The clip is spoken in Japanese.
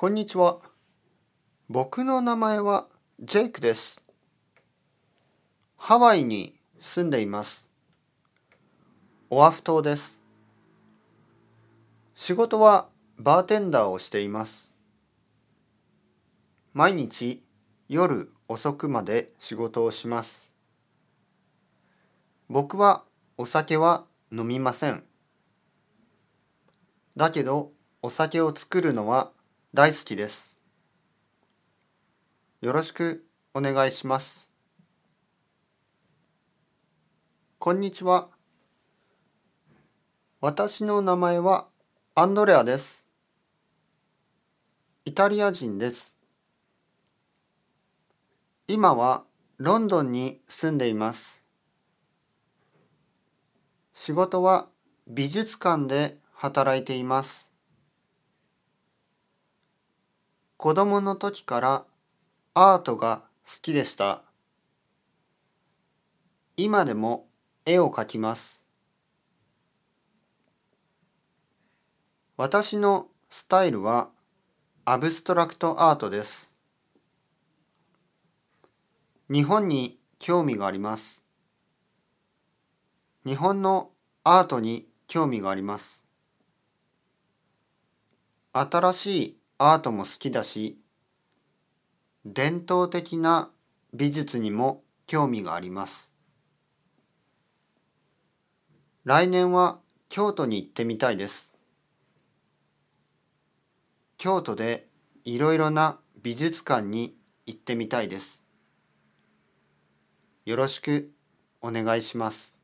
こんにちは。僕の名前はジェイクです。ハワイに住んでいます。オアフ島です。仕事はバーテンダーをしています。毎日夜遅くまで仕事をします。僕はお酒は飲みません。だけどお酒を作るのは大好きです。よろしくお願いします。こんにちは。私の名前はアンドレアです。イタリア人です。今はロンドンに住んでいます。仕事は美術館で働いています。子供の時からアートが好きでした。今でも絵を描きます。私のスタイルはアブストラクトアートです。日本に興味があります。日本のアートに興味があります。新しいアートも好きだし、伝統的な美術にも興味があります。来年は京都に行ってみたいです。京都でいろいろな美術館に行ってみたいです。よろしくお願いします。